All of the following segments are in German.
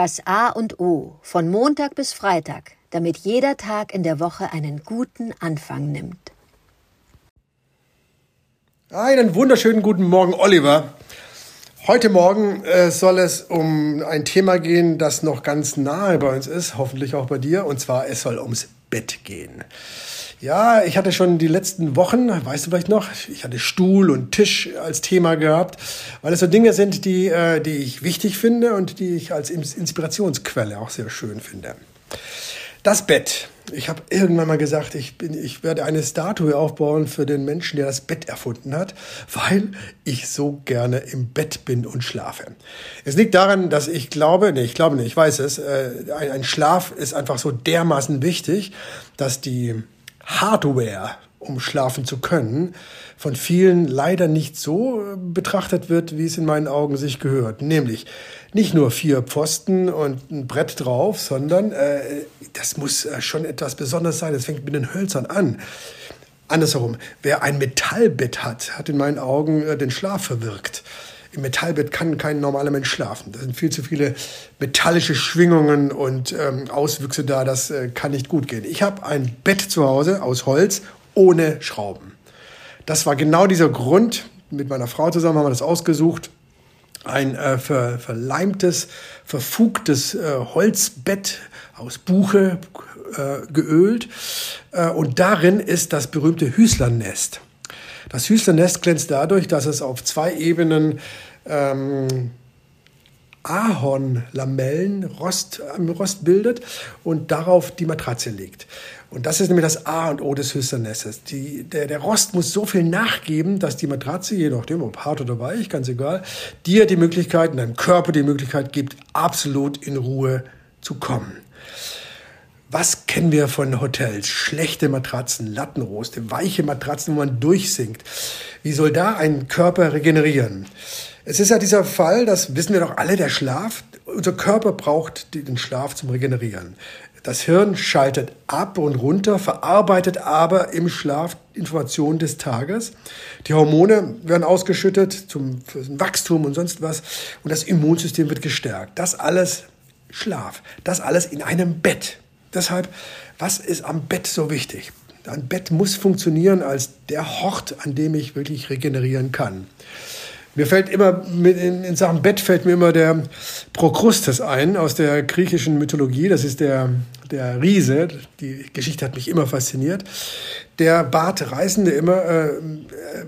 Das A und O von Montag bis Freitag, damit jeder Tag in der Woche einen guten Anfang nimmt. Einen wunderschönen guten Morgen, Oliver. Heute Morgen äh, soll es um ein Thema gehen, das noch ganz nahe bei uns ist, hoffentlich auch bei dir, und zwar es soll ums Bett gehen. Ja, ich hatte schon die letzten Wochen, weißt du vielleicht noch, ich hatte Stuhl und Tisch als Thema gehabt, weil es so Dinge sind, die, äh, die ich wichtig finde und die ich als Inspirationsquelle auch sehr schön finde. Das Bett. Ich habe irgendwann mal gesagt, ich, bin, ich werde eine Statue aufbauen für den Menschen, der das Bett erfunden hat, weil ich so gerne im Bett bin und schlafe. Es liegt daran, dass ich glaube, nee, ich glaube nicht, ich weiß es, äh, ein, ein Schlaf ist einfach so dermaßen wichtig, dass die Hardware, um schlafen zu können, von vielen leider nicht so betrachtet wird, wie es in meinen Augen sich gehört. Nämlich nicht nur vier Pfosten und ein Brett drauf, sondern äh, das muss äh, schon etwas Besonderes sein. Das fängt mit den Hölzern an. Andersherum, wer ein Metallbett hat, hat in meinen Augen äh, den Schlaf verwirkt. Im Metallbett kann kein normaler Mensch schlafen. Da sind viel zu viele metallische Schwingungen und ähm, Auswüchse da. Das äh, kann nicht gut gehen. Ich habe ein Bett zu Hause aus Holz ohne Schrauben. Das war genau dieser Grund. Mit meiner Frau zusammen haben wir das ausgesucht. Ein äh, ver, verleimtes, verfugtes äh, Holzbett aus Buche äh, geölt. Äh, und darin ist das berühmte Hüslernest. Das Hüslernest glänzt dadurch, dass es auf zwei Ebenen ähm, Ahornlamellen Rost, Rost bildet und darauf die Matratze legt. Und das ist nämlich das A und O des Hüsternestes. Die, der, der Rost muss so viel nachgeben, dass die Matratze, je nachdem, ob hart oder weich, ganz egal, dir die Möglichkeit, in deinem Körper die Möglichkeit gibt, absolut in Ruhe zu kommen. Was kennen wir von Hotels? Schlechte Matratzen, Lattenroste, weiche Matratzen, wo man durchsinkt. Wie soll da ein Körper regenerieren? Es ist ja dieser Fall, das wissen wir doch alle, der Schlaf. Unser Körper braucht den Schlaf zum Regenerieren. Das Hirn schaltet ab und runter, verarbeitet aber im Schlaf Informationen des Tages. Die Hormone werden ausgeschüttet zum, Wachstum und sonst was. Und das Immunsystem wird gestärkt. Das alles Schlaf. Das alles in einem Bett. Deshalb, was ist am Bett so wichtig? Ein Bett muss funktionieren als der Hort, an dem ich wirklich regenerieren kann. Mir fällt immer, in Sachen Bett fällt mir immer der Prokrustes ein aus der griechischen Mythologie. Das ist der der Riese, die Geschichte hat mich immer fasziniert, der bat Reisende immer, äh,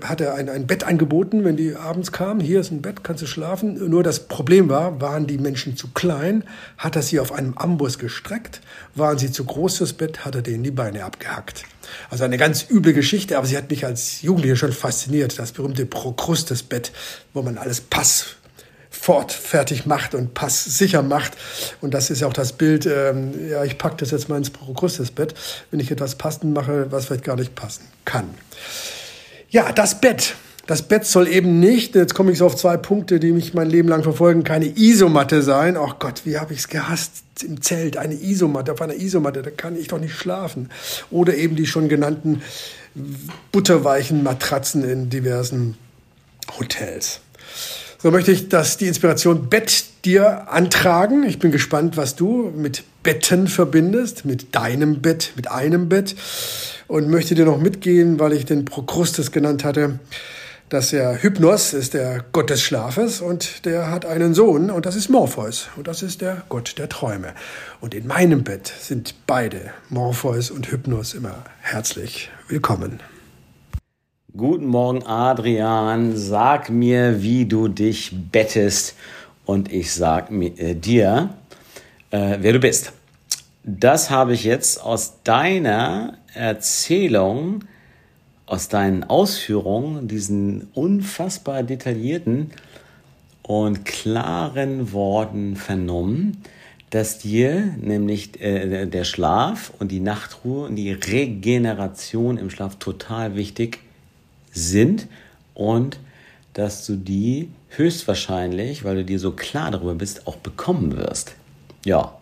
hat er ein, ein Bett angeboten, wenn die abends kamen. Hier ist ein Bett, kannst du schlafen. Nur das Problem war, waren die Menschen zu klein, hat er sie auf einem Amboss gestreckt. Waren sie zu groß fürs Bett, hat er denen die Beine abgehackt. Also eine ganz üble Geschichte, aber sie hat mich als Jugendlicher schon fasziniert. Das berühmte Prokrustes-Bett, wo man alles Pass fort fertig macht und Pass sicher macht. Und das ist ja auch das Bild, ähm, ja, ich packe das jetzt mal ins Prokrustes-Bett, wenn ich etwas passend mache, was vielleicht gar nicht passen kann. Ja, das Bett. Das Bett soll eben nicht, jetzt komme ich so auf zwei Punkte, die mich mein Leben lang verfolgen, keine Isomatte sein. Ach Gott, wie habe ich es gehasst im Zelt, eine Isomatte, auf einer Isomatte, da kann ich doch nicht schlafen. Oder eben die schon genannten butterweichen Matratzen in diversen Hotels. So möchte ich, dass die Inspiration Bett dir antragen. Ich bin gespannt, was du mit Betten verbindest, mit deinem Bett, mit einem Bett. Und möchte dir noch mitgehen, weil ich den Prokrustes genannt hatte, dass der Hypnos ist der Gott des Schlafes und der hat einen Sohn und das ist Morpheus und das ist der Gott der Träume. Und in meinem Bett sind beide, Morpheus und Hypnos, immer herzlich willkommen. Guten Morgen, Adrian. Sag mir, wie du dich bettest und ich sag mir, äh, dir, äh, wer du bist. Das habe ich jetzt aus deiner Erzählung, aus deinen Ausführungen, diesen unfassbar detaillierten und klaren Worten vernommen, dass dir nämlich äh, der Schlaf und die Nachtruhe und die Regeneration im Schlaf total wichtig ist sind und dass du die höchstwahrscheinlich, weil du dir so klar darüber bist, auch bekommen wirst. Ja,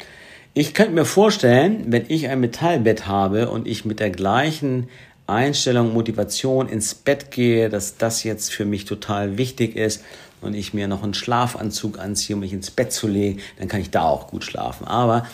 ich könnte mir vorstellen, wenn ich ein Metallbett habe und ich mit der gleichen Einstellung, Motivation ins Bett gehe, dass das jetzt für mich total wichtig ist, und ich mir noch einen Schlafanzug anziehe, um mich ins Bett zu legen, dann kann ich da auch gut schlafen. Aber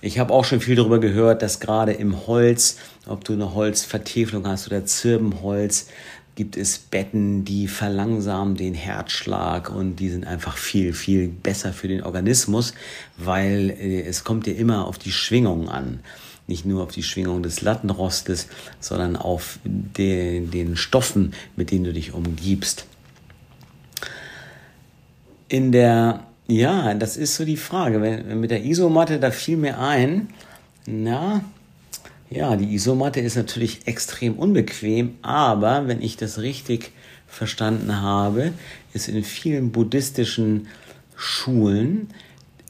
ich habe auch schon viel darüber gehört, dass gerade im Holz, ob du eine Holzvertäfelung hast oder Zirbenholz, gibt es Betten, die verlangsamen den Herzschlag und die sind einfach viel, viel besser für den Organismus, weil äh, es kommt dir immer auf die Schwingung an. Nicht nur auf die Schwingung des Lattenrostes, sondern auf den, den Stoffen, mit denen du dich umgibst. In der, ja, das ist so die Frage. Mit der Isomatte, da fiel mir ein, na, ja, die Isomatte ist natürlich extrem unbequem, aber wenn ich das richtig verstanden habe, ist in vielen buddhistischen Schulen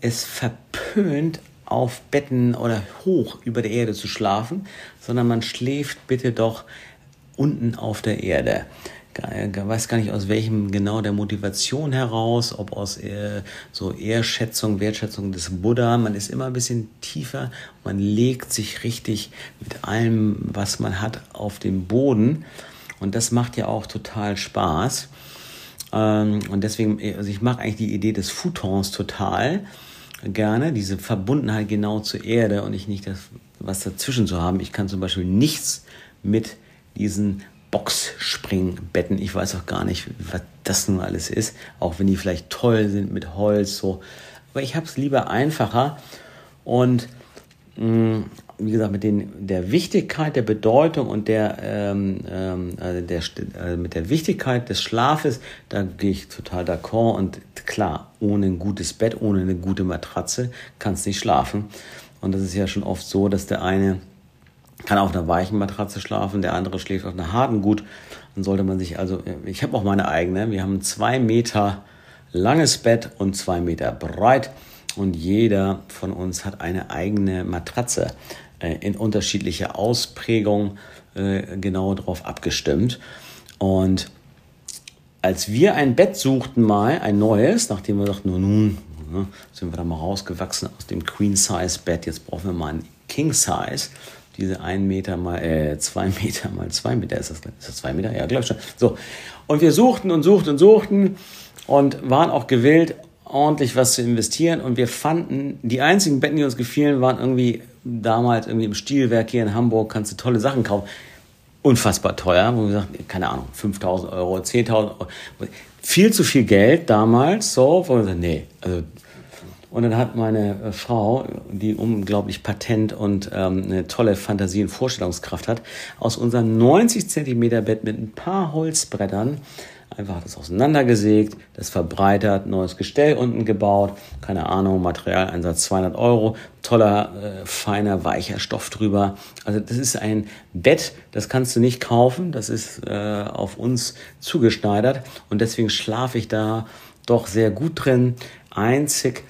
es verpönt, auf Betten oder hoch über der Erde zu schlafen, sondern man schläft bitte doch unten auf der Erde weiß gar nicht aus welchem genau der Motivation heraus, ob aus äh, so Ehrschätzung, Wertschätzung des Buddha. Man ist immer ein bisschen tiefer, man legt sich richtig mit allem, was man hat, auf den Boden. Und das macht ja auch total Spaß. Ähm, und deswegen, also ich mag eigentlich die Idee des Futons total gerne, diese Verbundenheit genau zur Erde und ich nicht das, was dazwischen zu haben. Ich kann zum Beispiel nichts mit diesen Boxspringbetten. Ich weiß auch gar nicht, was das nun alles ist, auch wenn die vielleicht toll sind mit Holz so. Aber ich habe es lieber einfacher und mh, mm, wie gesagt, mit den, der Wichtigkeit, der Bedeutung und der, ähm, also der, äh, mit der Wichtigkeit des Schlafes, da gehe ich total d'accord. Und klar, ohne ein gutes Bett, ohne eine gute Matratze kannst du nicht schlafen. Und das ist ja schon oft so, dass der eine kann auf einer weichen Matratze schlafen, der andere schläft auf einer harten gut. Dann sollte man sich also, ich habe auch meine eigene, wir haben zwei Meter langes Bett und zwei Meter breit und jeder von uns hat eine eigene Matratze äh, in unterschiedlicher Ausprägung äh, genau darauf abgestimmt. Und als wir ein Bett suchten mal, ein neues, nachdem wir dachten, nun, nun sind wir da mal rausgewachsen aus dem Queen-Size-Bett, jetzt brauchen wir mal ein King-Size diese ein Meter mal, äh, zwei Meter mal zwei Meter, ist das, ist das zwei Meter? Ja, glaube schon. So. Und wir suchten und suchten und suchten und waren auch gewillt, ordentlich was zu investieren. Und wir fanden, die einzigen Betten, die uns gefielen, waren irgendwie damals irgendwie im Stilwerk hier in Hamburg, kannst du tolle Sachen kaufen. Unfassbar teuer, wo wir gesagt, keine Ahnung, 5000 Euro, 10.000 Euro. Viel zu viel Geld damals, so, wo wir gesagt, nee, also und dann hat meine äh, Frau, die unglaublich patent und ähm, eine tolle Fantasie und Vorstellungskraft hat, aus unserem 90 Zentimeter Bett mit ein paar Holzbrettern einfach das auseinandergesägt, das verbreitert, neues Gestell unten gebaut, keine Ahnung, Materialeinsatz 200 Euro, toller, äh, feiner, weicher Stoff drüber. Also das ist ein Bett, das kannst du nicht kaufen, das ist äh, auf uns zugeschneidert und deswegen schlafe ich da doch sehr gut drin. Einzig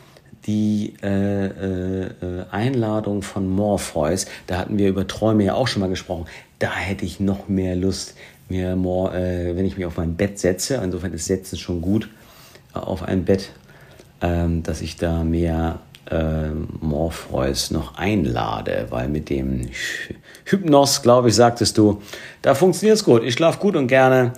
die äh, äh, Einladung von Morpheus, da hatten wir über Träume ja auch schon mal gesprochen, da hätte ich noch mehr Lust, mir more, äh, wenn ich mich auf mein Bett setze, insofern ist Setzen schon gut, äh, auf ein Bett, ähm, dass ich da mehr äh, Morpheus noch einlade, weil mit dem Hypnos, glaube ich, sagtest du, da funktioniert es gut. Ich schlafe gut und gerne.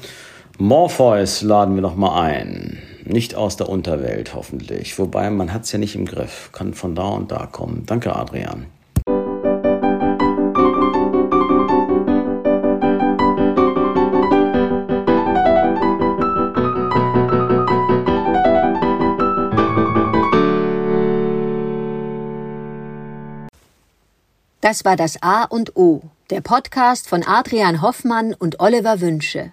Morpheus laden wir noch mal ein. Nicht aus der Unterwelt, hoffentlich. Wobei, man hat es ja nicht im Griff. Kann von da und da kommen. Danke, Adrian. Das war das A und O, der Podcast von Adrian Hoffmann und Oliver Wünsche.